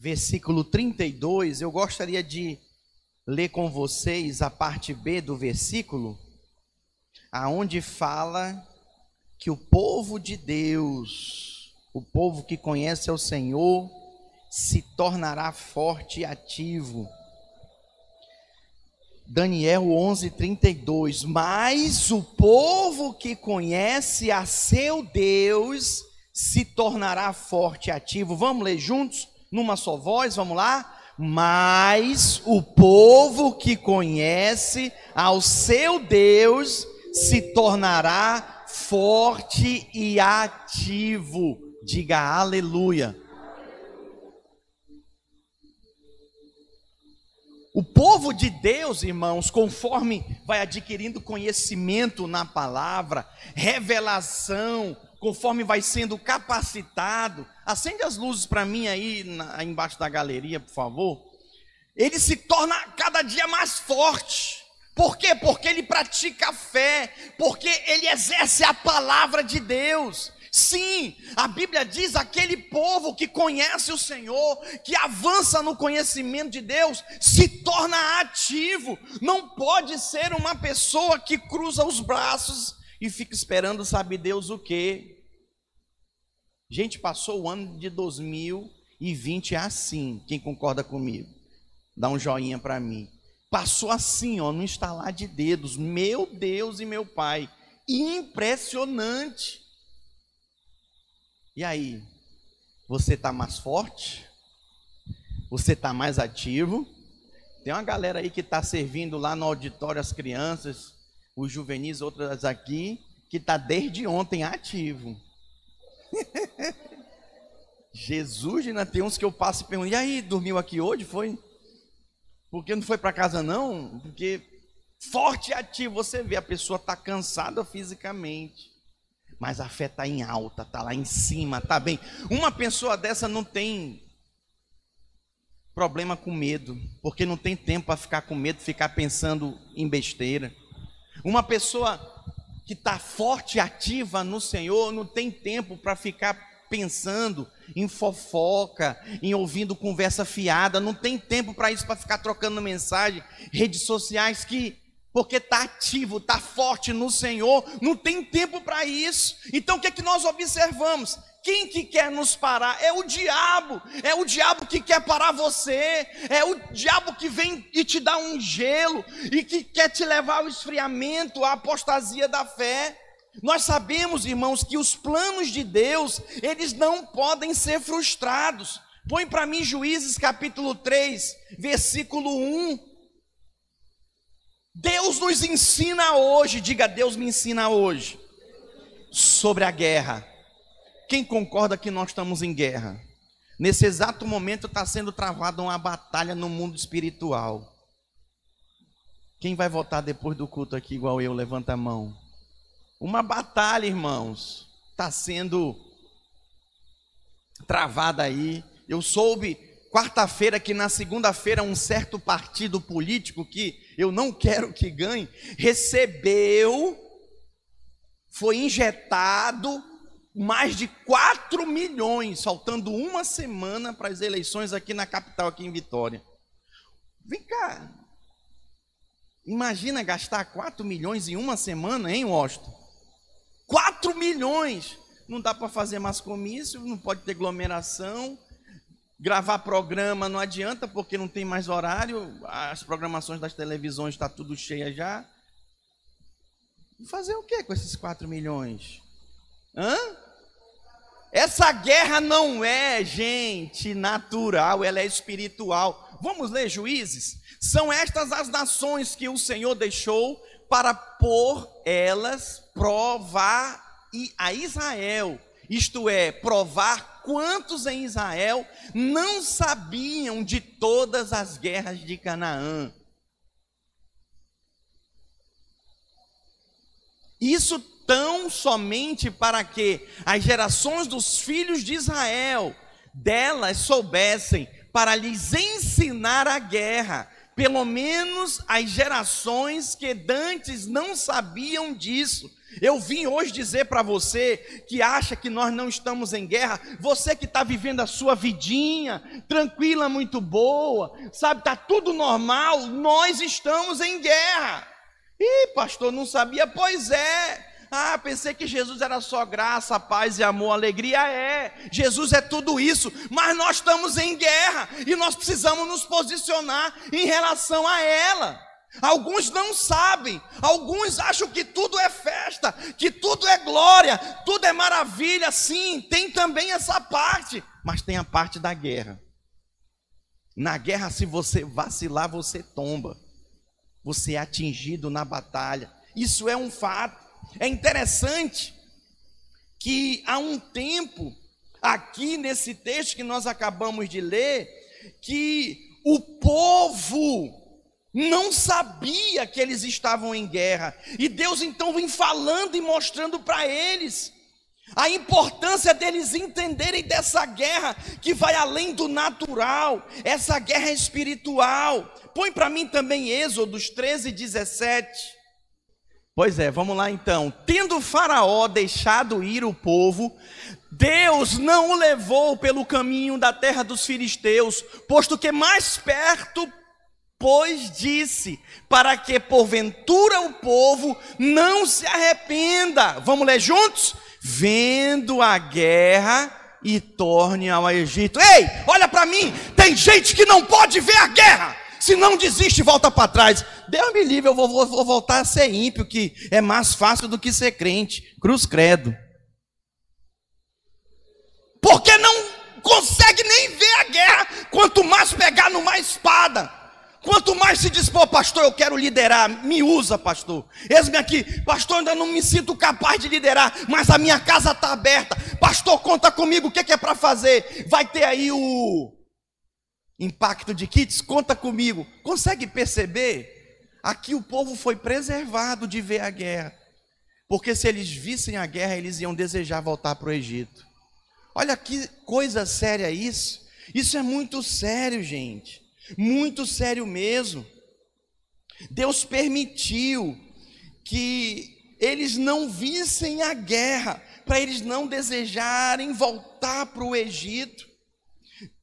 versículo 32, eu gostaria de ler com vocês a parte B do versículo, aonde fala que o povo de Deus, o povo que conhece o Senhor, se tornará forte e ativo. Daniel 11:32. Mas o povo que conhece a seu Deus se tornará forte e ativo. Vamos ler juntos, numa só voz, vamos lá? Mas o povo que conhece ao seu Deus se tornará forte e ativo. Diga aleluia. O povo de Deus, irmãos, conforme vai adquirindo conhecimento na palavra, revelação, conforme vai sendo capacitado, acende as luzes para mim aí, na, embaixo da galeria, por favor. Ele se torna cada dia mais forte. Por quê? Porque ele pratica a fé, porque ele exerce a palavra de Deus. Sim, a Bíblia diz aquele povo que conhece o Senhor, que avança no conhecimento de Deus, se torna ativo. Não pode ser uma pessoa que cruza os braços e fica esperando, sabe Deus o quê? Gente, passou o ano de 2020 assim. Quem concorda comigo? Dá um joinha para mim. Passou assim, ó, no instalar de dedos. Meu Deus e meu Pai. Impressionante. E aí? Você está mais forte? Você está mais ativo? Tem uma galera aí que está servindo lá no auditório as crianças, os juvenis, outras aqui, que está desde ontem ativo. Jesus, ainda tem uns que eu passo e pergunto, e aí, dormiu aqui hoje? Foi? Porque não foi para casa não? Porque forte e ativo, você vê, a pessoa está cansada fisicamente mas a fé está em alta, está lá em cima, está bem. Uma pessoa dessa não tem problema com medo, porque não tem tempo para ficar com medo, ficar pensando em besteira. Uma pessoa que está forte e ativa no Senhor não tem tempo para ficar pensando em fofoca, em ouvindo conversa fiada, não tem tempo para isso, para ficar trocando mensagem, redes sociais que porque está ativo, está forte no Senhor, não tem tempo para isso. Então o que é que nós observamos? Quem que quer nos parar? É o diabo, é o diabo que quer parar você, é o diabo que vem e te dá um gelo e que quer te levar ao esfriamento, à apostasia da fé. Nós sabemos, irmãos, que os planos de Deus, eles não podem ser frustrados. Põe para mim Juízes capítulo 3, versículo 1. Deus nos ensina hoje, diga Deus me ensina hoje, sobre a guerra. Quem concorda que nós estamos em guerra? Nesse exato momento está sendo travada uma batalha no mundo espiritual. Quem vai votar depois do culto aqui, igual eu? Levanta a mão. Uma batalha, irmãos, está sendo travada aí. Eu soube quarta-feira que na segunda-feira um certo partido político que eu não quero que ganhe, recebeu, foi injetado mais de 4 milhões, faltando uma semana para as eleições aqui na capital, aqui em Vitória. Vem cá. Imagina gastar 4 milhões em uma semana, hein, Washington? 4 milhões! Não dá para fazer mais comício, não pode ter aglomeração, Gravar programa não adianta porque não tem mais horário, as programações das televisões estão tá tudo cheia já. Fazer o que com esses 4 milhões? Hã? Essa guerra não é, gente, natural, ela é espiritual. Vamos ler Juízes? São estas as nações que o Senhor deixou para por elas provar a Israel, isto é, provar quantos em Israel não sabiam de todas as guerras de Canaã. Isso tão somente para que as gerações dos filhos de Israel delas soubessem para lhes ensinar a guerra. pelo menos as gerações que dantes não sabiam disso. Eu vim hoje dizer para você que acha que nós não estamos em guerra, você que está vivendo a sua vidinha, tranquila, muito boa, sabe, está tudo normal, nós estamos em guerra. Ih, pastor, não sabia? Pois é. Ah, pensei que Jesus era só graça, paz e amor, alegria. É, Jesus é tudo isso, mas nós estamos em guerra e nós precisamos nos posicionar em relação a ela. Alguns não sabem, alguns acham que tudo é festa, que tudo é glória, tudo é maravilha. Sim, tem também essa parte, mas tem a parte da guerra. Na guerra, se você vacilar, você tomba, você é atingido na batalha. Isso é um fato. É interessante que há um tempo, aqui nesse texto que nós acabamos de ler, que o povo não sabia que eles estavam em guerra, e Deus então vem falando e mostrando para eles a importância deles entenderem dessa guerra que vai além do natural, essa guerra espiritual. Põe para mim também Êxodos 13, 17. Pois é, vamos lá então. Tendo Faraó deixado ir o povo, Deus não o levou pelo caminho da terra dos filisteus, posto que mais perto, pois disse, para que porventura o povo não se arrependa. Vamos ler juntos? Vendo a guerra e torne ao Egito. Ei, olha para mim, tem gente que não pode ver a guerra. Se não desiste, volta para trás. Deus me livre, eu vou, vou, vou, voltar a ser ímpio, que é mais fácil do que ser crente. Cruz credo. Porque não consegue nem ver a guerra, quanto mais pegar numa espada. Quanto mais se dispor, pastor, eu quero liderar, me usa, pastor. Eis-me aqui, pastor, ainda não me sinto capaz de liderar, mas a minha casa está aberta. Pastor, conta comigo, o que é, que é para fazer? Vai ter aí o impacto de kits, conta comigo. Consegue perceber? Aqui o povo foi preservado de ver a guerra. Porque se eles vissem a guerra, eles iam desejar voltar para o Egito. Olha que coisa séria isso. Isso é muito sério, gente. Muito sério mesmo. Deus permitiu que eles não vissem a guerra, para eles não desejarem voltar para o Egito.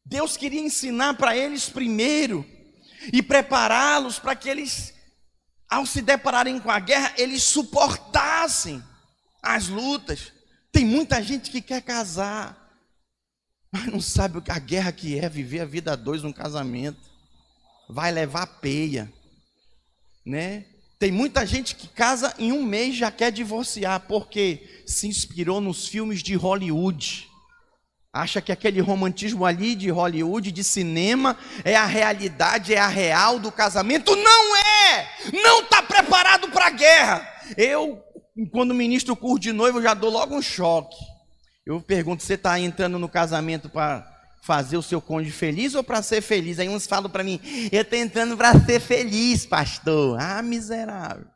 Deus queria ensinar para eles primeiro e prepará-los para que eles, ao se depararem com a guerra, eles suportassem as lutas. Tem muita gente que quer casar, mas não sabe a guerra que é viver a vida a dois num casamento. Vai levar peia, né? Tem muita gente que casa em um mês já quer divorciar porque se inspirou nos filmes de Hollywood acha que aquele romantismo ali de Hollywood, de cinema, é a realidade, é a real do casamento. Não é! Não está preparado para a guerra. Eu, quando ministro curso de noivo, já dou logo um choque. Eu pergunto: você está entrando no casamento para fazer o seu cônjuge feliz ou para ser feliz? Aí uns falam para mim: eu estou entrando para ser feliz, pastor. Ah, miserável.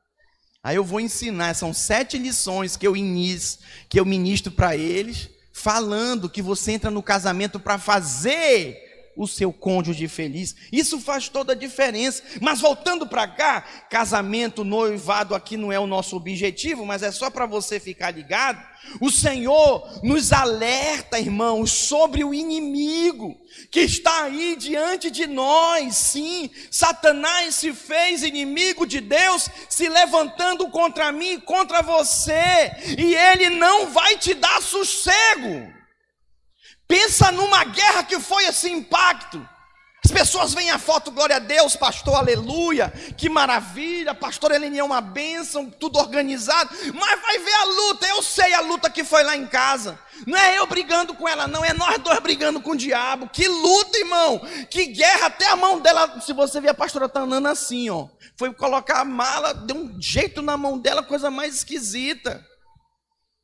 Aí eu vou ensinar, são sete lições que eu inicio, que eu ministro para eles falando que você entra no casamento para fazer o seu cônjuge feliz. Isso faz toda a diferença. Mas voltando para cá, casamento, noivado aqui não é o nosso objetivo, mas é só para você ficar ligado. O Senhor nos alerta, irmãos, sobre o inimigo que está aí diante de nós. Sim, Satanás se fez inimigo de Deus, se levantando contra mim, contra você, e ele não vai te dar sossego. Pensa numa guerra que foi esse impacto. As pessoas veem a foto, glória a Deus, pastor, aleluia, que maravilha, pastor Helene é uma bênção, tudo organizado, mas vai ver a luta, eu sei a luta que foi lá em casa, não é eu brigando com ela, não, é nós dois brigando com o diabo, que luta, irmão, que guerra, até a mão dela, se você ver a pastora tá andando assim, ó, foi colocar a mala, deu um jeito na mão dela, coisa mais esquisita,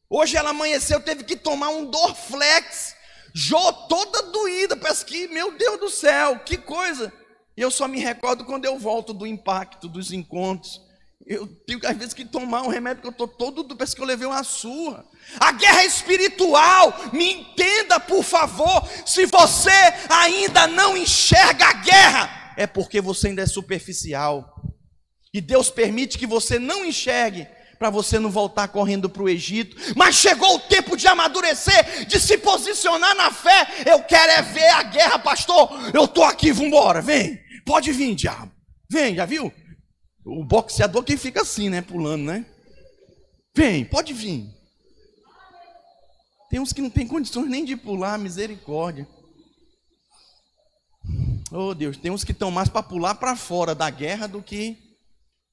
hoje ela amanheceu, teve que tomar um Dorflex, Jó toda doída, parece que, meu Deus do céu, que coisa. E eu só me recordo quando eu volto do impacto dos encontros. Eu tenho às vezes que tomar um remédio que eu estou todo, parece que eu levei uma surra. A guerra é espiritual, me entenda por favor, se você ainda não enxerga a guerra, é porque você ainda é superficial. E Deus permite que você não enxergue para você não voltar correndo para o Egito. Mas chegou o tempo de amadurecer, de se posicionar na fé. Eu quero é ver a guerra, pastor. Eu estou aqui, vamos embora. Vem, pode vir, diabo. Vem, já viu? O boxeador que fica assim, né? Pulando, né? Vem, pode vir. Tem uns que não tem condições nem de pular, misericórdia. Oh Deus, tem uns que estão mais para pular para fora da guerra do que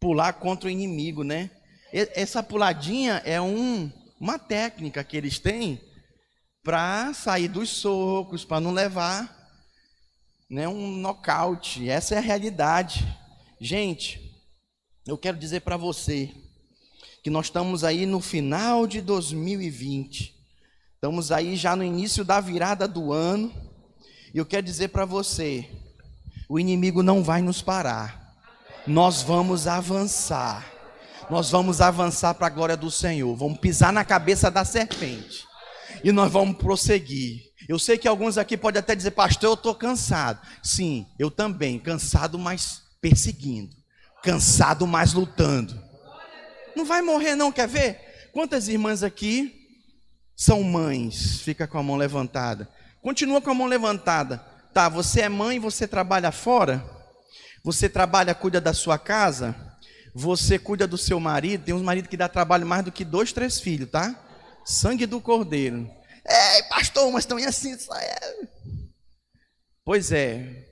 pular contra o inimigo, né? Essa puladinha é um, uma técnica que eles têm para sair dos socos, para não levar né, um nocaute. Essa é a realidade. Gente, eu quero dizer para você que nós estamos aí no final de 2020. Estamos aí já no início da virada do ano. E eu quero dizer para você, o inimigo não vai nos parar. Nós vamos avançar nós vamos avançar para a glória do Senhor. Vamos pisar na cabeça da serpente. E nós vamos prosseguir. Eu sei que alguns aqui podem até dizer, pastor, eu estou cansado. Sim, eu também, cansado, mas perseguindo. Cansado, mas lutando. Não vai morrer, não, quer ver? Quantas irmãs aqui são mães? Fica com a mão levantada. Continua com a mão levantada. Tá, você é mãe, você trabalha fora? Você trabalha, cuida da sua casa? Você cuida do seu marido, tem uns maridos que dá trabalho mais do que dois, três filhos, tá? Sangue do cordeiro. É, pastor, mas também assim. É... Pois é.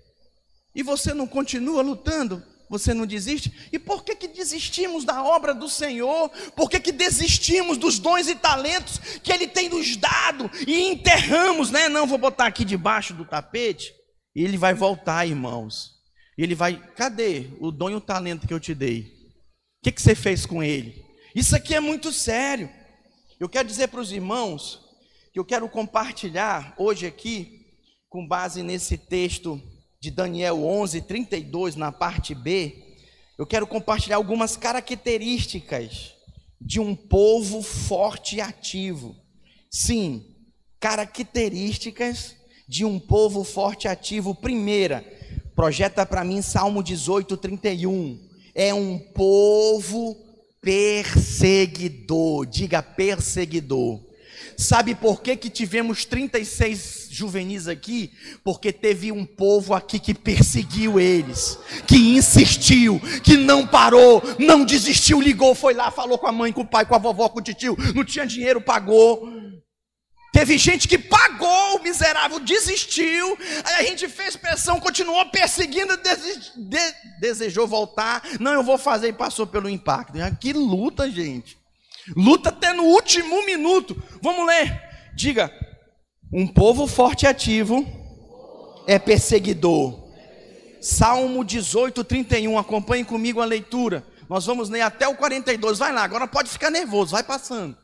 E você não continua lutando? Você não desiste? E por que, que desistimos da obra do Senhor? Por que, que desistimos dos dons e talentos que Ele tem nos dado e enterramos, né? Não, vou botar aqui debaixo do tapete. E Ele vai voltar, irmãos. Ele vai, cadê o dom e o talento que eu te dei? O que, que você fez com ele? Isso aqui é muito sério. Eu quero dizer para os irmãos que eu quero compartilhar hoje aqui, com base nesse texto de Daniel 11, 32, na parte B, eu quero compartilhar algumas características de um povo forte e ativo. Sim, características de um povo forte e ativo. Primeira, projeta para mim Salmo 18, 31 é um povo perseguidor. Diga perseguidor. Sabe por que, que tivemos 36 juvenis aqui? Porque teve um povo aqui que perseguiu eles, que insistiu, que não parou, não desistiu, ligou, foi lá, falou com a mãe, com o pai, com a vovó, com o tio, não tinha dinheiro, pagou. Teve gente que pagou, o miserável desistiu, aí a gente fez pressão, continuou perseguindo, de, desejou voltar. Não, eu vou fazer e passou pelo impacto. Ah, que luta, gente. Luta até no último minuto. Vamos ler. Diga: um povo forte e ativo é perseguidor. Salmo 18, 31. Acompanhe comigo a leitura. Nós vamos ler até o 42. Vai lá, agora pode ficar nervoso, vai passando.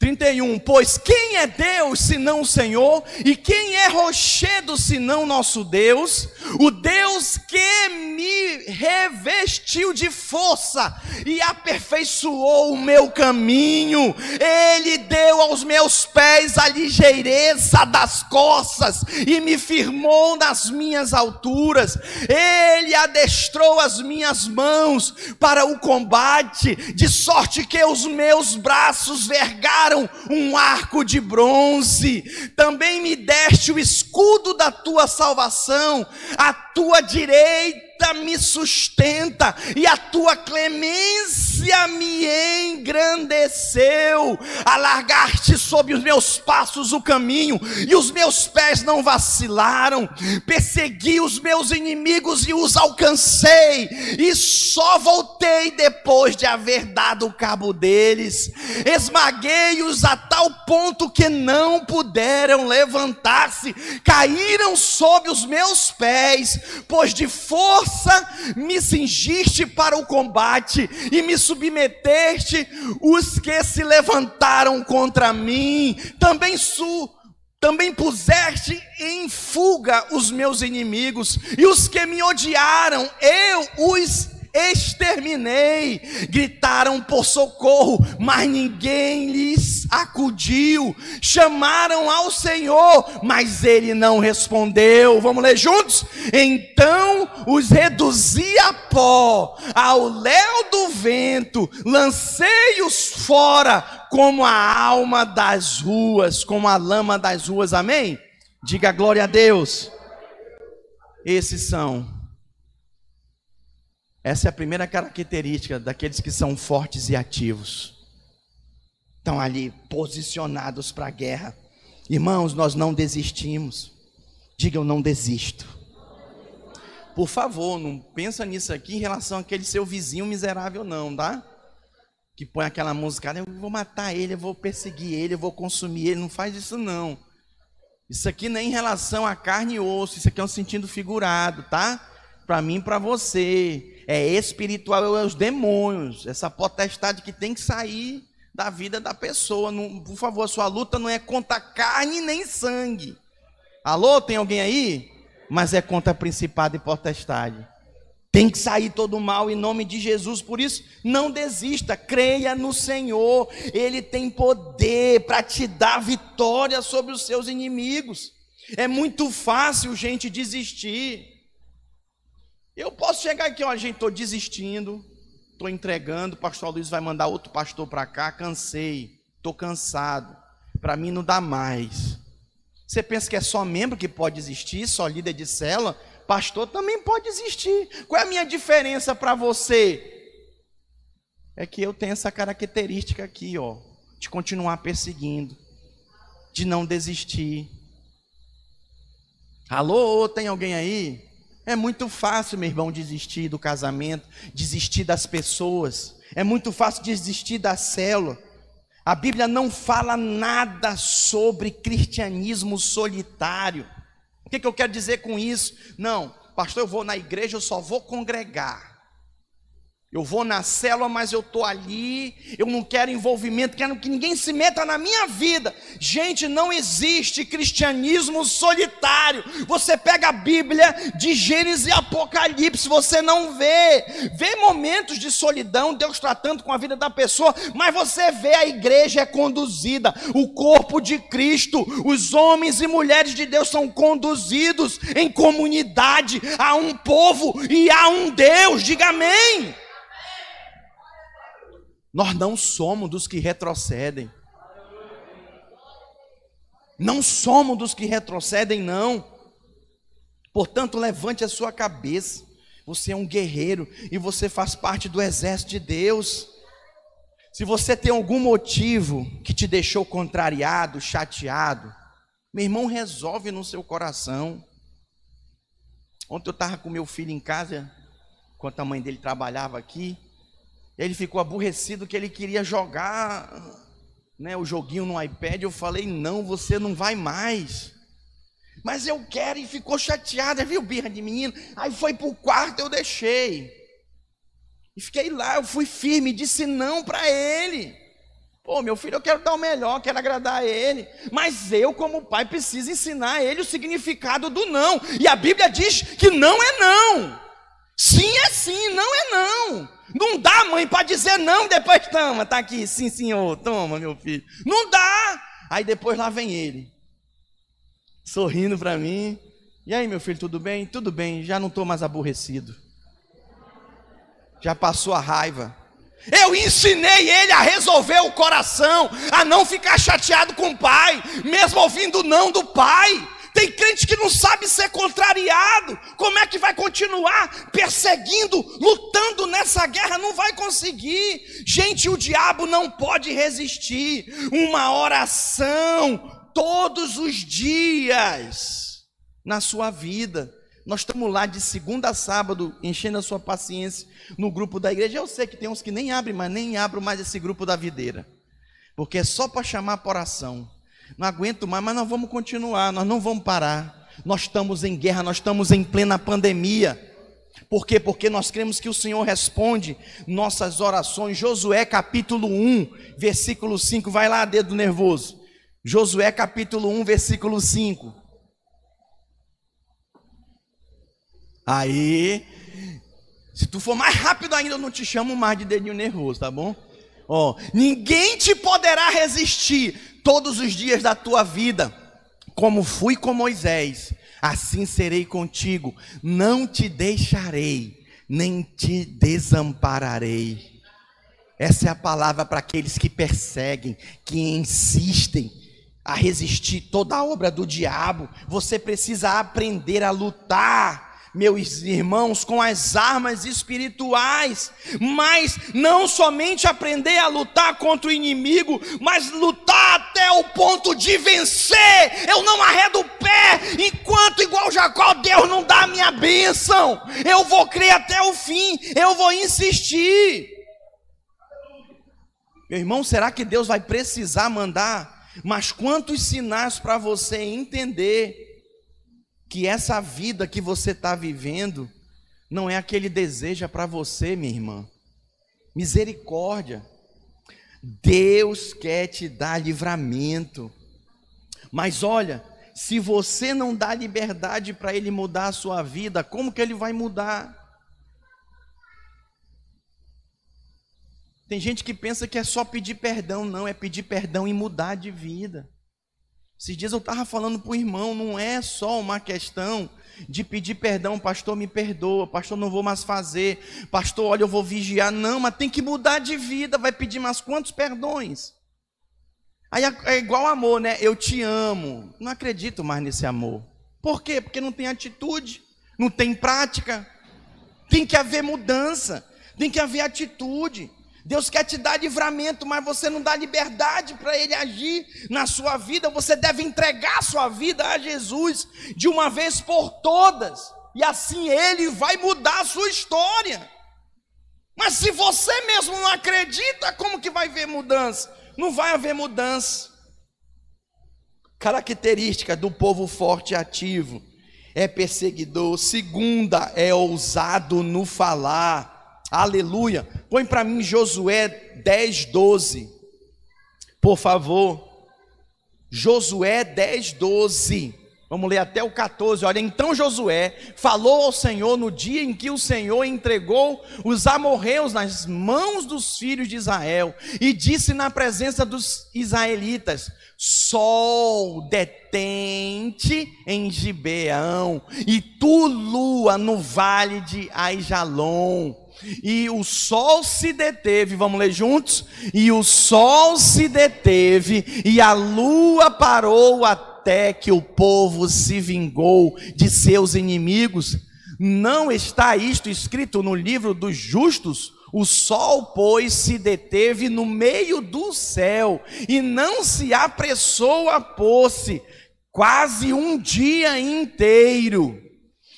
31, pois quem é Deus senão o Senhor? E quem é rochedo senão nosso Deus? O Deus que me revestiu de força e aperfeiçoou o meu caminho. Ele deu aos meus pés a ligeireza das costas e me firmou nas minhas alturas. Ele adestrou as minhas mãos para o combate, de sorte que os meus braços vergaram um arco de bronze, também me deste o escudo da tua salvação, a tua direita me sustenta e a tua clemência me engrandeceu. Alargaste sob os meus passos o caminho e os meus pés não vacilaram. Persegui os meus inimigos e os alcancei, e só voltei depois de haver dado cabo deles. Esmaguei-os a tal ponto que não puderam levantar-se, caíram sob os meus pés, pois de força força me cingiste para o combate e me submeteste os que se levantaram contra mim. Também su também puseste em fuga os meus inimigos e os que me odiaram, eu os exterminei. Gritaram por socorro, mas ninguém lhes acudiu. Chamaram ao Senhor, mas ele não respondeu. Vamos ler juntos? Então os reduzi a pó, ao léu do vento, lancei-os fora como a alma das ruas, como a lama das ruas. Amém? Diga glória a Deus. Esses são. Essa é a primeira característica daqueles que são fortes e ativos. Estão ali posicionados para a guerra. Irmãos, nós não desistimos. Diga eu não desisto. Por favor, não pensa nisso aqui em relação àquele seu vizinho miserável, não, tá? Que põe aquela música, eu vou matar ele, eu vou perseguir ele, eu vou consumir ele. Não faz isso, não. Isso aqui nem em relação a carne e osso, isso aqui é um sentido figurado, tá? Para mim e para você. É espiritual, é os demônios, essa potestade que tem que sair da vida da pessoa. Não, por favor, sua luta não é contra carne nem sangue. Alô, tem alguém aí? Mas é contra principado e potestade. Tem que sair todo o mal em nome de Jesus. Por isso, não desista, creia no Senhor. Ele tem poder para te dar vitória sobre os seus inimigos. É muito fácil, gente, desistir. Eu posso chegar aqui, ó, gente, estou desistindo, estou entregando. O pastor Luiz vai mandar outro pastor para cá. Cansei, estou cansado. Para mim não dá mais. Você pensa que é só membro que pode desistir, só líder de célula? Pastor também pode existir. Qual é a minha diferença para você? É que eu tenho essa característica aqui, ó, de continuar perseguindo, de não desistir. Alô, tem alguém aí? É muito fácil, meu irmão, desistir do casamento, desistir das pessoas. É muito fácil desistir da célula. A Bíblia não fala nada sobre cristianismo solitário. O que, que eu quero dizer com isso? Não, pastor, eu vou na igreja, eu só vou congregar. Eu vou na célula, mas eu estou ali, eu não quero envolvimento, quero que ninguém se meta na minha vida. Gente, não existe cristianismo solitário. Você pega a Bíblia de Gênesis e Apocalipse, você não vê. Vê momentos de solidão, Deus tratando com a vida da pessoa, mas você vê a igreja é conduzida, o corpo de Cristo, os homens e mulheres de Deus são conduzidos em comunidade a um povo e a um Deus. Diga amém. Nós não somos dos que retrocedem. Não somos dos que retrocedem, não. Portanto, levante a sua cabeça. Você é um guerreiro e você faz parte do exército de Deus. Se você tem algum motivo que te deixou contrariado, chateado, meu irmão, resolve no seu coração. Ontem eu estava com meu filho em casa, enquanto a mãe dele trabalhava aqui. Ele ficou aborrecido que ele queria jogar né, o joguinho no iPad. Eu falei: não, você não vai mais. Mas eu quero e ficou chateado, viu, birra de menino? Aí foi para o quarto, eu deixei. E fiquei lá, eu fui firme, disse não para ele. Pô, meu filho, eu quero dar o melhor, quero agradar a ele. Mas eu, como pai, preciso ensinar a ele o significado do não. E a Bíblia diz que não é não. Sim é sim, não é não. Não dá, mãe, para dizer não depois toma, tá aqui, sim, senhor, toma, meu filho. Não dá. Aí depois lá vem ele, sorrindo para mim. E aí, meu filho, tudo bem? Tudo bem, já não estou mais aborrecido. Já passou a raiva. Eu ensinei ele a resolver o coração, a não ficar chateado com o pai, mesmo ouvindo não do pai. Tem crente que não sabe ser contrariado. Como é que vai continuar perseguindo, lutando nessa guerra? Não vai conseguir. Gente, o diabo não pode resistir. Uma oração todos os dias na sua vida. Nós estamos lá de segunda a sábado, enchendo a sua paciência no grupo da igreja. Eu sei que tem uns que nem abrem, mas nem abro mais esse grupo da videira. Porque é só para chamar para oração não aguento mais, mas nós vamos continuar, nós não vamos parar. Nós estamos em guerra, nós estamos em plena pandemia. Por quê? Porque nós cremos que o Senhor responde nossas orações. Josué capítulo 1, versículo 5. Vai lá, dedo nervoso. Josué capítulo 1, versículo 5. Aí, Se tu for mais rápido ainda, eu não te chamo mais de dedinho nervoso, tá bom? Ó, ninguém te poderá resistir todos os dias da tua vida. Como fui com Moisés, assim serei contigo. Não te deixarei, nem te desampararei. Essa é a palavra para aqueles que perseguem, que insistem a resistir toda a obra do diabo. Você precisa aprender a lutar meus irmãos, com as armas espirituais, mas não somente aprender a lutar contra o inimigo, mas lutar até o ponto de vencer. Eu não arredo o pé enquanto, igual Jacó, Deus não dá a minha bênção. Eu vou crer até o fim, eu vou insistir. Meu irmão, será que Deus vai precisar mandar? Mas quantos sinais para você entender? Que essa vida que você está vivendo não é aquele deseja para você, minha irmã. Misericórdia. Deus quer te dar livramento. Mas olha, se você não dá liberdade para ele mudar a sua vida, como que ele vai mudar? Tem gente que pensa que é só pedir perdão, não, é pedir perdão e mudar de vida. Esses dias eu estava falando para o irmão, não é só uma questão de pedir perdão, pastor, me perdoa, pastor, não vou mais fazer, pastor, olha, eu vou vigiar. Não, mas tem que mudar de vida, vai pedir mais quantos perdões? Aí é, é igual amor, né? Eu te amo. Não acredito mais nesse amor. Por quê? Porque não tem atitude, não tem prática. Tem que haver mudança, tem que haver atitude. Deus quer te dar livramento, mas você não dá liberdade para Ele agir na sua vida. Você deve entregar a sua vida a Jesus de uma vez por todas, e assim Ele vai mudar a sua história. Mas se você mesmo não acredita, como que vai haver mudança? Não vai haver mudança. Característica do povo forte e ativo é perseguidor. Segunda, é ousado no falar. Aleluia. Põe para mim Josué 10, 12. Por favor. Josué 10, 12. Vamos ler até o 14. Olha, então Josué falou ao Senhor no dia em que o Senhor entregou os amorreus nas mãos dos filhos de Israel e disse na presença dos israelitas: Sol detente em Gibeão e tu lua no vale de Aijalon e o sol se deteve, vamos ler juntos? E o sol se deteve, e a lua parou até que o povo se vingou de seus inimigos. Não está isto escrito no livro dos justos? O sol, pois, se deteve no meio do céu e não se apressou a pôr-se, quase um dia inteiro.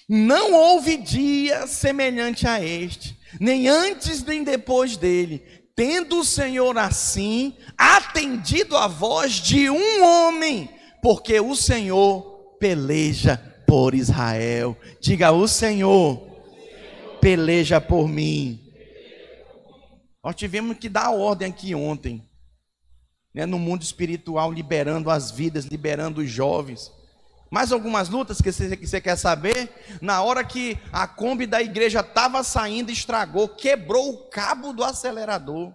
Não houve dia semelhante a este nem antes nem depois dele, tendo o Senhor assim atendido a voz de um homem, porque o Senhor peleja por Israel. Diga: O Senhor peleja por mim. Nós tivemos que dar ordem aqui ontem, né, no mundo espiritual, liberando as vidas, liberando os jovens. Mais algumas lutas que você, que você quer saber? Na hora que a Kombi da igreja estava saindo, estragou, quebrou o cabo do acelerador.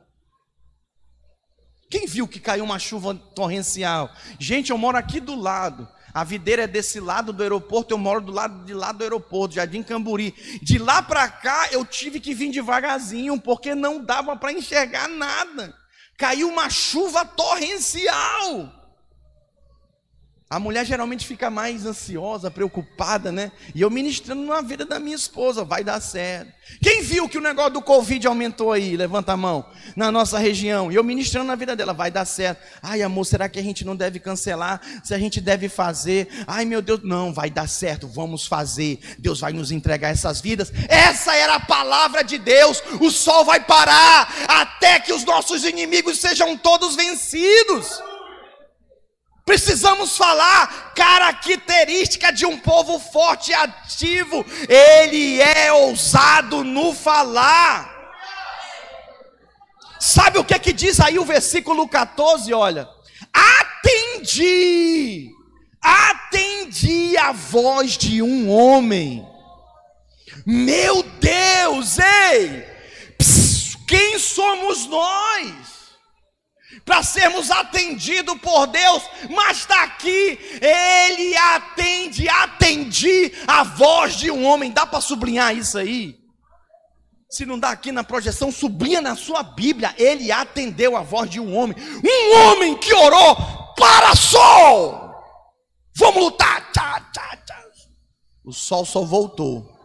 Quem viu que caiu uma chuva torrencial? Gente, eu moro aqui do lado. A videira é desse lado do aeroporto, eu moro do lado de lá do aeroporto, Jardim Camburi. De lá para cá eu tive que vir devagarzinho, porque não dava para enxergar nada. Caiu uma chuva torrencial. A mulher geralmente fica mais ansiosa, preocupada, né? E eu ministrando na vida da minha esposa, vai dar certo. Quem viu que o negócio do Covid aumentou aí? Levanta a mão. Na nossa região. E eu ministrando na vida dela, vai dar certo. Ai, amor, será que a gente não deve cancelar? Se a gente deve fazer? Ai, meu Deus, não, vai dar certo, vamos fazer. Deus vai nos entregar essas vidas. Essa era a palavra de Deus. O sol vai parar até que os nossos inimigos sejam todos vencidos. Precisamos falar característica de um povo forte e ativo. Ele é ousado no falar. Sabe o que é que diz aí o versículo 14? Olha, atendi, atendi a voz de um homem Meu Deus, ei! Quem somos nós? Para sermos atendidos por Deus, mas está aqui, Ele atende, atendi a voz de um homem. Dá para sublinhar isso aí? Se não dá aqui na projeção, sublinha na sua Bíblia. Ele atendeu a voz de um homem, um homem que orou para sol. Vamos lutar. Tchá, tchá, tchá. O sol só voltou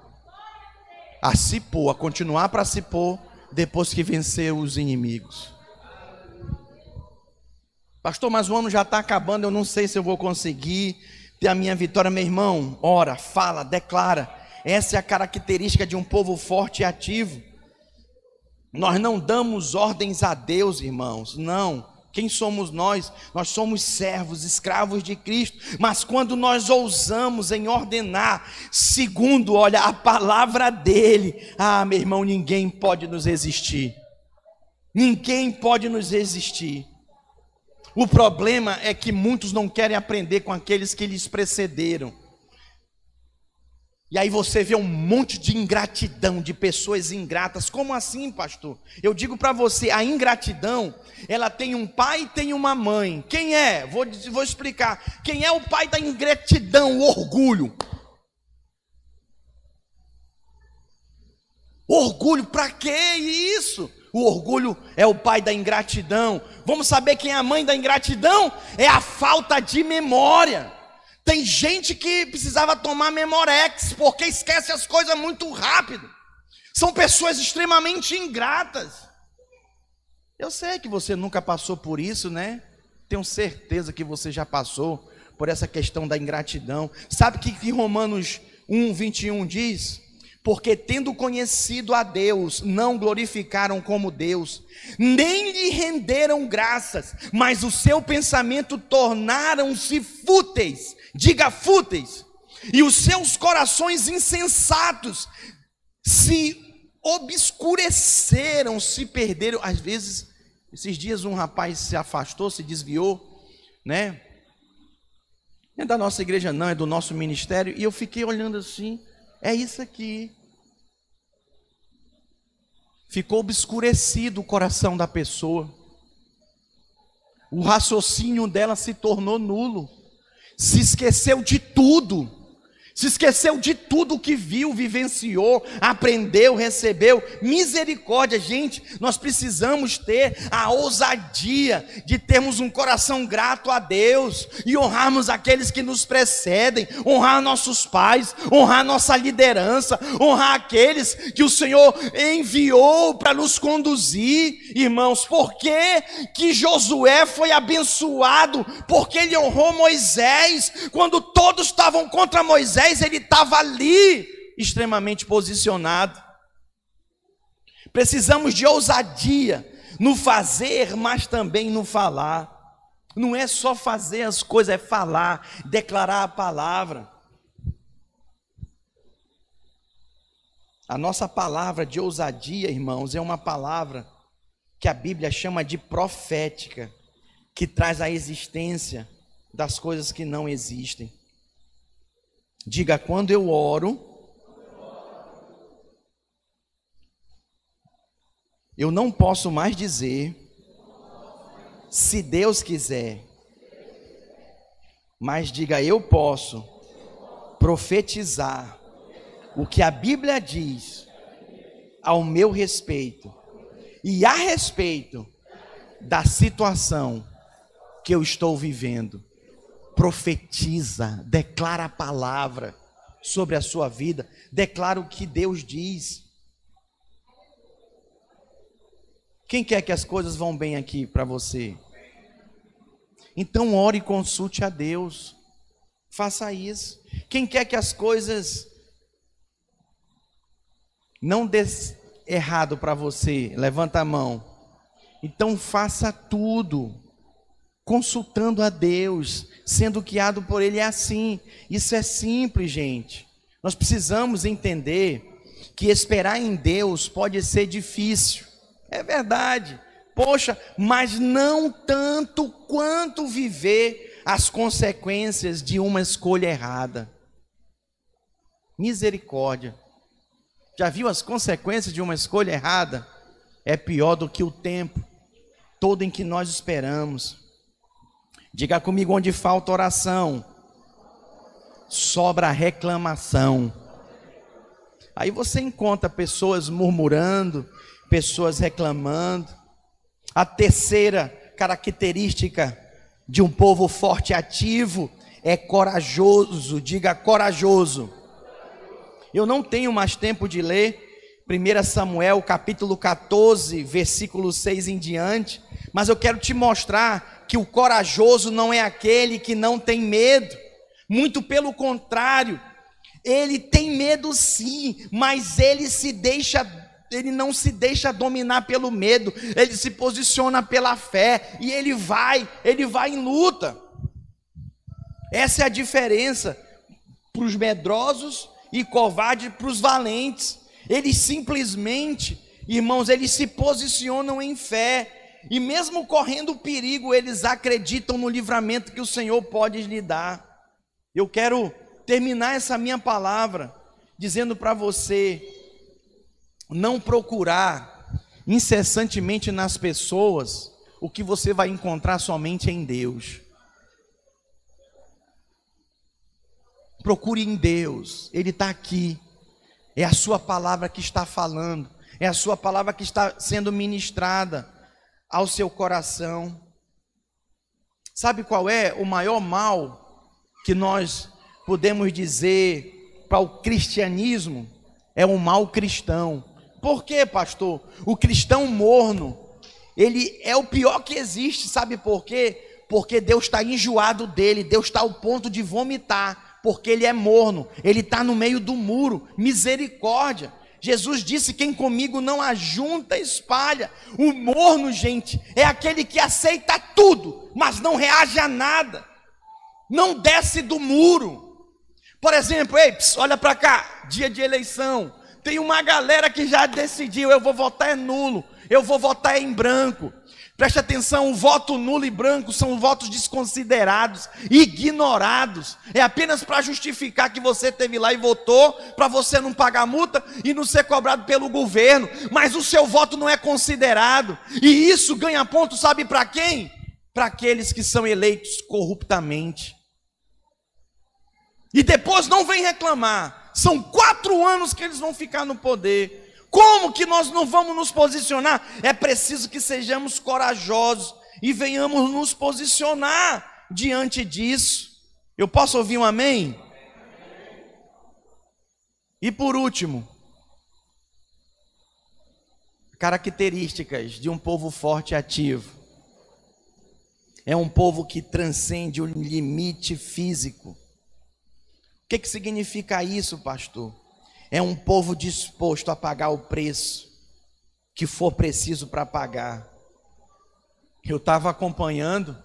a se pôr, a continuar para se pôr depois que venceu os inimigos. Pastor, mas o ano já está acabando, eu não sei se eu vou conseguir ter a minha vitória. Meu irmão, ora, fala, declara. Essa é a característica de um povo forte e ativo. Nós não damos ordens a Deus, irmãos, não. Quem somos nós? Nós somos servos, escravos de Cristo. Mas quando nós ousamos em ordenar, segundo, olha, a palavra dele, ah, meu irmão, ninguém pode nos resistir. Ninguém pode nos resistir. O problema é que muitos não querem aprender com aqueles que lhes precederam. E aí você vê um monte de ingratidão, de pessoas ingratas. Como assim, pastor? Eu digo para você, a ingratidão, ela tem um pai e tem uma mãe. Quem é? Vou, vou explicar. Quem é o pai da ingratidão, o orgulho? Orgulho, para que isso? O orgulho é o pai da ingratidão. Vamos saber quem é a mãe da ingratidão? É a falta de memória. Tem gente que precisava tomar Memorex porque esquece as coisas muito rápido. São pessoas extremamente ingratas. Eu sei que você nunca passou por isso, né? Tenho certeza que você já passou por essa questão da ingratidão. Sabe o que Romanos 1, 21 diz? Porque tendo conhecido a Deus, não glorificaram como Deus, nem lhe renderam graças, mas o seu pensamento tornaram-se fúteis, diga fúteis, e os seus corações insensatos se obscureceram, se perderam. Às vezes, esses dias um rapaz se afastou, se desviou, né? Não é da nossa igreja, não, é do nosso ministério, e eu fiquei olhando assim. É isso aqui. Ficou obscurecido o coração da pessoa. O raciocínio dela se tornou nulo. Se esqueceu de tudo se esqueceu de tudo que viu, vivenciou, aprendeu, recebeu. Misericórdia, gente, nós precisamos ter a ousadia de termos um coração grato a Deus e honrarmos aqueles que nos precedem, honrar nossos pais, honrar nossa liderança, honrar aqueles que o Senhor enviou para nos conduzir, irmãos. Por que, que Josué foi abençoado? Porque ele honrou Moisés quando todos estavam contra Moisés Moisés ele estava ali, extremamente posicionado. Precisamos de ousadia no fazer, mas também no falar. Não é só fazer as coisas, é falar, declarar a palavra. A nossa palavra de ousadia, irmãos, é uma palavra que a Bíblia chama de profética, que traz a existência das coisas que não existem. Diga, quando eu oro, eu não posso mais dizer, se Deus quiser, mas diga, eu posso profetizar o que a Bíblia diz ao meu respeito e a respeito da situação que eu estou vivendo profetiza, declara a palavra sobre a sua vida, declara o que Deus diz. Quem quer que as coisas vão bem aqui para você? Então ore e consulte a Deus. Faça isso. Quem quer que as coisas não dê errado para você, levanta a mão. Então faça tudo consultando a Deus, sendo guiado por Ele é assim. Isso é simples, gente. Nós precisamos entender que esperar em Deus pode ser difícil. É verdade. Poxa, mas não tanto quanto viver as consequências de uma escolha errada. Misericórdia. Já viu as consequências de uma escolha errada? É pior do que o tempo todo em que nós esperamos. Diga comigo onde falta oração, sobra reclamação. Aí você encontra pessoas murmurando, pessoas reclamando. A terceira característica de um povo forte e ativo é corajoso, diga corajoso. Eu não tenho mais tempo de ler 1 Samuel capítulo 14, versículo 6 em diante, mas eu quero te mostrar que o corajoso não é aquele que não tem medo, muito pelo contrário, ele tem medo sim, mas ele se deixa ele não se deixa dominar pelo medo, ele se posiciona pela fé e ele vai, ele vai em luta. Essa é a diferença para os medrosos e covardes para os valentes. Eles simplesmente, irmãos, eles se posicionam em fé. E mesmo correndo perigo, eles acreditam no livramento que o Senhor pode lhe dar. Eu quero terminar essa minha palavra dizendo para você não procurar incessantemente nas pessoas o que você vai encontrar somente em Deus. Procure em Deus, Ele está aqui. É a Sua palavra que está falando, é a Sua palavra que está sendo ministrada ao seu coração. Sabe qual é o maior mal que nós podemos dizer para o cristianismo? É um mal cristão. Por quê, pastor? O cristão morno, ele é o pior que existe, sabe por quê? Porque Deus está enjoado dele, Deus está ao ponto de vomitar, porque ele é morno, ele está no meio do muro, misericórdia. Jesus disse: Quem comigo não ajunta, espalha. O morno, gente, é aquele que aceita tudo, mas não reage a nada, não desce do muro. Por exemplo, ei, olha para cá, dia de eleição, tem uma galera que já decidiu: eu vou votar é nulo, eu vou votar em branco. Preste atenção: o voto nulo e branco são votos desconsiderados, ignorados. É apenas para justificar que você teve lá e votou, para você não pagar multa e não ser cobrado pelo governo. Mas o seu voto não é considerado. E isso ganha ponto, sabe para quem? Para aqueles que são eleitos corruptamente. E depois não vem reclamar são quatro anos que eles vão ficar no poder. Como que nós não vamos nos posicionar? É preciso que sejamos corajosos e venhamos nos posicionar diante disso. Eu posso ouvir um amém? E por último, características de um povo forte e ativo. É um povo que transcende o limite físico que, que significa isso, pastor? É um povo disposto a pagar o preço que for preciso para pagar. Eu estava acompanhando,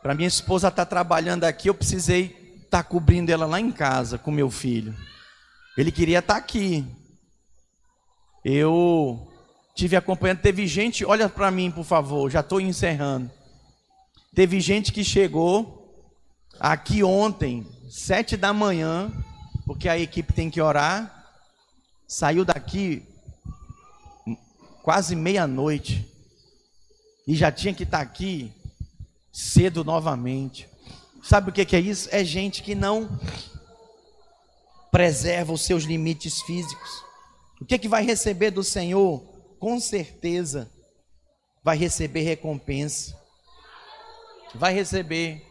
para minha esposa estar tá trabalhando aqui, eu precisei estar tá cobrindo ela lá em casa com meu filho. Ele queria estar tá aqui. Eu tive acompanhando, teve gente, olha para mim, por favor, já estou encerrando. Teve gente que chegou aqui ontem, sete da manhã, porque a equipe tem que orar. Saiu daqui quase meia-noite e já tinha que estar aqui cedo novamente. Sabe o que é isso? É gente que não preserva os seus limites físicos. O que, é que vai receber do Senhor? Com certeza vai receber recompensa. Vai receber.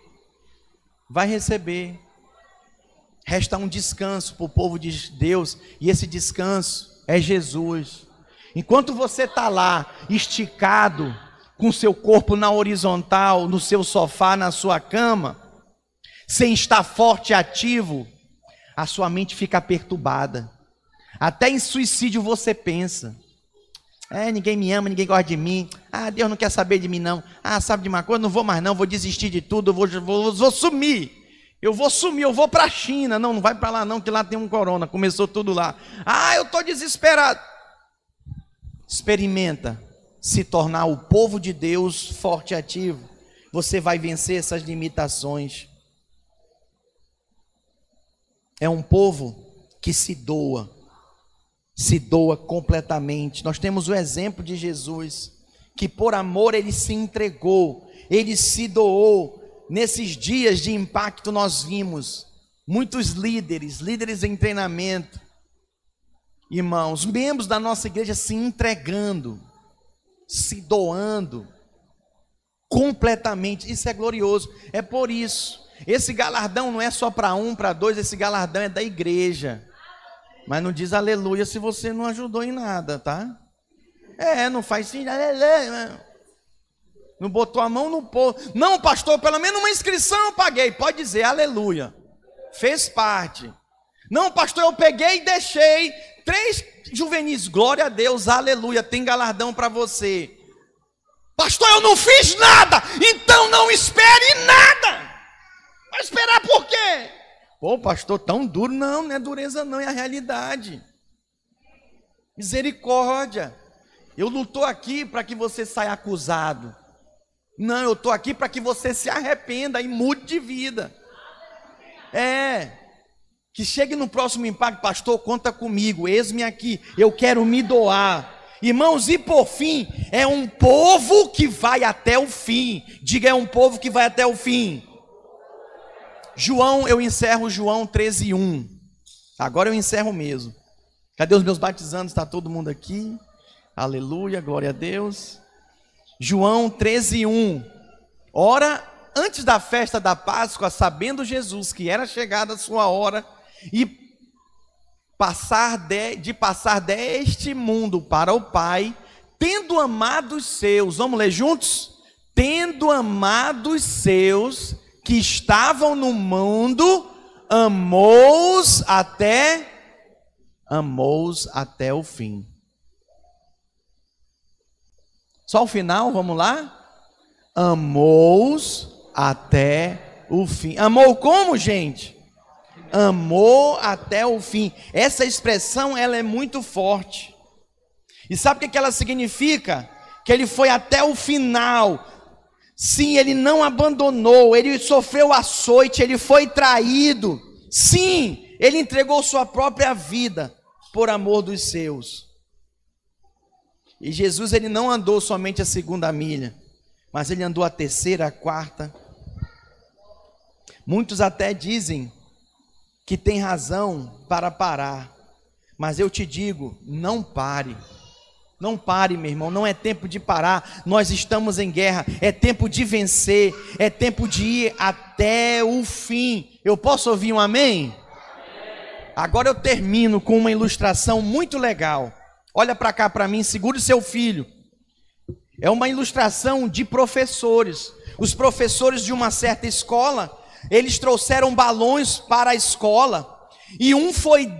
Vai receber resta um descanso para o povo de Deus, e esse descanso é Jesus. Enquanto você está lá, esticado, com seu corpo na horizontal, no seu sofá, na sua cama, sem estar forte e ativo, a sua mente fica perturbada. Até em suicídio você pensa. É, ninguém me ama, ninguém gosta de mim. Ah, Deus não quer saber de mim, não. Ah, sabe de uma coisa? Não vou mais, não. Vou desistir de tudo, vou, vou, vou sumir. Eu vou sumir, eu vou para a China. Não, não vai para lá não, que lá tem um corona. Começou tudo lá. Ah, eu estou desesperado. Experimenta se tornar o povo de Deus forte e ativo. Você vai vencer essas limitações. É um povo que se doa se doa completamente. Nós temos o exemplo de Jesus, que por amor ele se entregou, ele se doou. Nesses dias de impacto, nós vimos muitos líderes, líderes em treinamento, irmãos, membros da nossa igreja se entregando, se doando completamente. Isso é glorioso. É por isso. Esse galardão não é só para um, para dois, esse galardão é da igreja. Mas não diz aleluia se você não ajudou em nada, tá? É, não faz sim, aleluia. Não botou a mão no povo. Não, pastor, pelo menos uma inscrição eu paguei. Pode dizer aleluia fez parte. Não, pastor, eu peguei e deixei três juvenis. Glória a Deus, aleluia, tem galardão para você. Pastor, eu não fiz nada, então não espere nada. Vai esperar por quê? Pô, pastor, tão duro, não, não é dureza, não, é a realidade. Misericórdia. Eu estou aqui para que você saia acusado. Não, eu estou aqui para que você se arrependa e mude de vida. É. Que chegue no próximo impacto, pastor, conta comigo, eis-me aqui, eu quero me doar. Irmãos, e por fim, é um povo que vai até o fim. Diga, é um povo que vai até o fim. João, eu encerro João 13, 1. Agora eu encerro mesmo. Cadê os meus batizandos? Está todo mundo aqui? Aleluia, glória a Deus. João 13, 1. Ora, antes da festa da Páscoa, sabendo Jesus que era chegada a sua hora e passar de, de passar deste mundo para o Pai, tendo amado os seus, vamos ler juntos? Tendo amado os seus que estavam no mundo, amou-os até amou-os até o fim. Só o final, vamos lá? Amou-os até o fim. Amou como, gente? Amou até o fim. Essa expressão ela é muito forte. E sabe o que ela significa? Que ele foi até o final. Sim, ele não abandonou, ele sofreu açoite, ele foi traído. Sim, ele entregou sua própria vida por amor dos seus. E Jesus ele não andou somente a segunda milha, mas ele andou a terceira, a quarta, Muitos até dizem que tem razão para parar, mas eu te digo, não pare. Não pare, meu irmão, não é tempo de parar. Nós estamos em guerra, é tempo de vencer, é tempo de ir até o fim. Eu posso ouvir um amém? Agora eu termino com uma ilustração muito legal. Olha para cá para mim, segure seu filho. É uma ilustração de professores. Os professores de uma certa escola eles trouxeram balões para a escola e um foi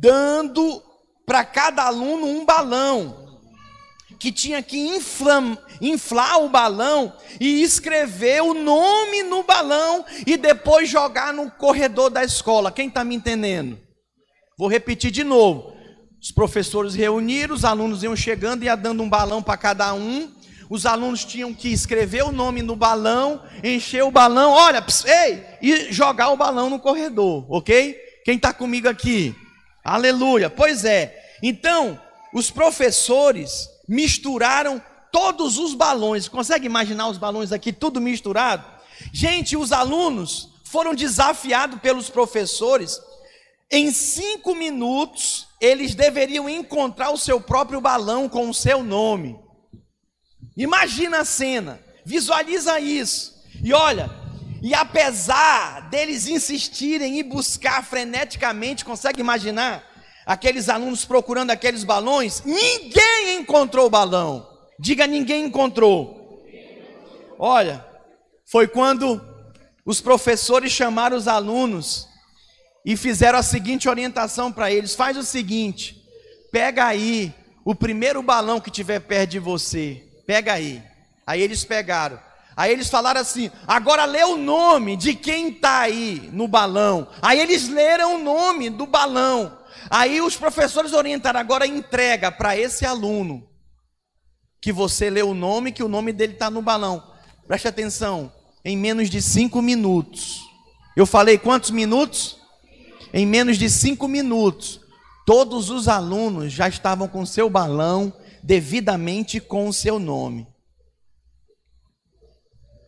dando para cada aluno um balão que tinha que inflam, inflar o balão e escrever o nome no balão e depois jogar no corredor da escola. Quem está me entendendo? Vou repetir de novo. Os professores reuniram, os alunos iam chegando e ia dando um balão para cada um os alunos tinham que escrever o nome no balão, encher o balão, olha, ei, e jogar o balão no corredor, ok? Quem está comigo aqui? Aleluia. Pois é. Então, os professores misturaram todos os balões. Consegue imaginar os balões aqui tudo misturado? Gente, os alunos foram desafiados pelos professores. Em cinco minutos, eles deveriam encontrar o seu próprio balão com o seu nome. Imagina a cena, visualiza isso. E olha, e apesar deles insistirem em buscar freneticamente, consegue imaginar aqueles alunos procurando aqueles balões? Ninguém encontrou o balão. Diga, ninguém encontrou. Olha, foi quando os professores chamaram os alunos e fizeram a seguinte orientação para eles: faz o seguinte, pega aí o primeiro balão que tiver perto de você Pega aí. Aí eles pegaram. Aí eles falaram assim: agora lê o nome de quem está aí no balão. Aí eles leram o nome do balão. Aí os professores orientaram: agora entrega para esse aluno que você lê o nome, que o nome dele está no balão. Preste atenção: em menos de cinco minutos. Eu falei quantos minutos? Em menos de cinco minutos. Todos os alunos já estavam com seu balão devidamente com o seu nome.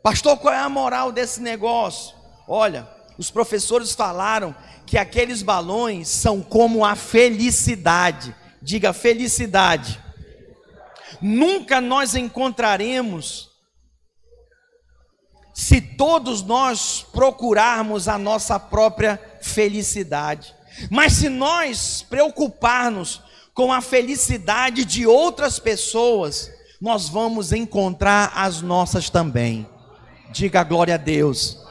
Pastor, qual é a moral desse negócio? Olha, os professores falaram que aqueles balões são como a felicidade. Diga felicidade. Nunca nós encontraremos se todos nós procurarmos a nossa própria felicidade. Mas se nós preocuparmos com a felicidade de outras pessoas, nós vamos encontrar as nossas também. Diga glória a Deus.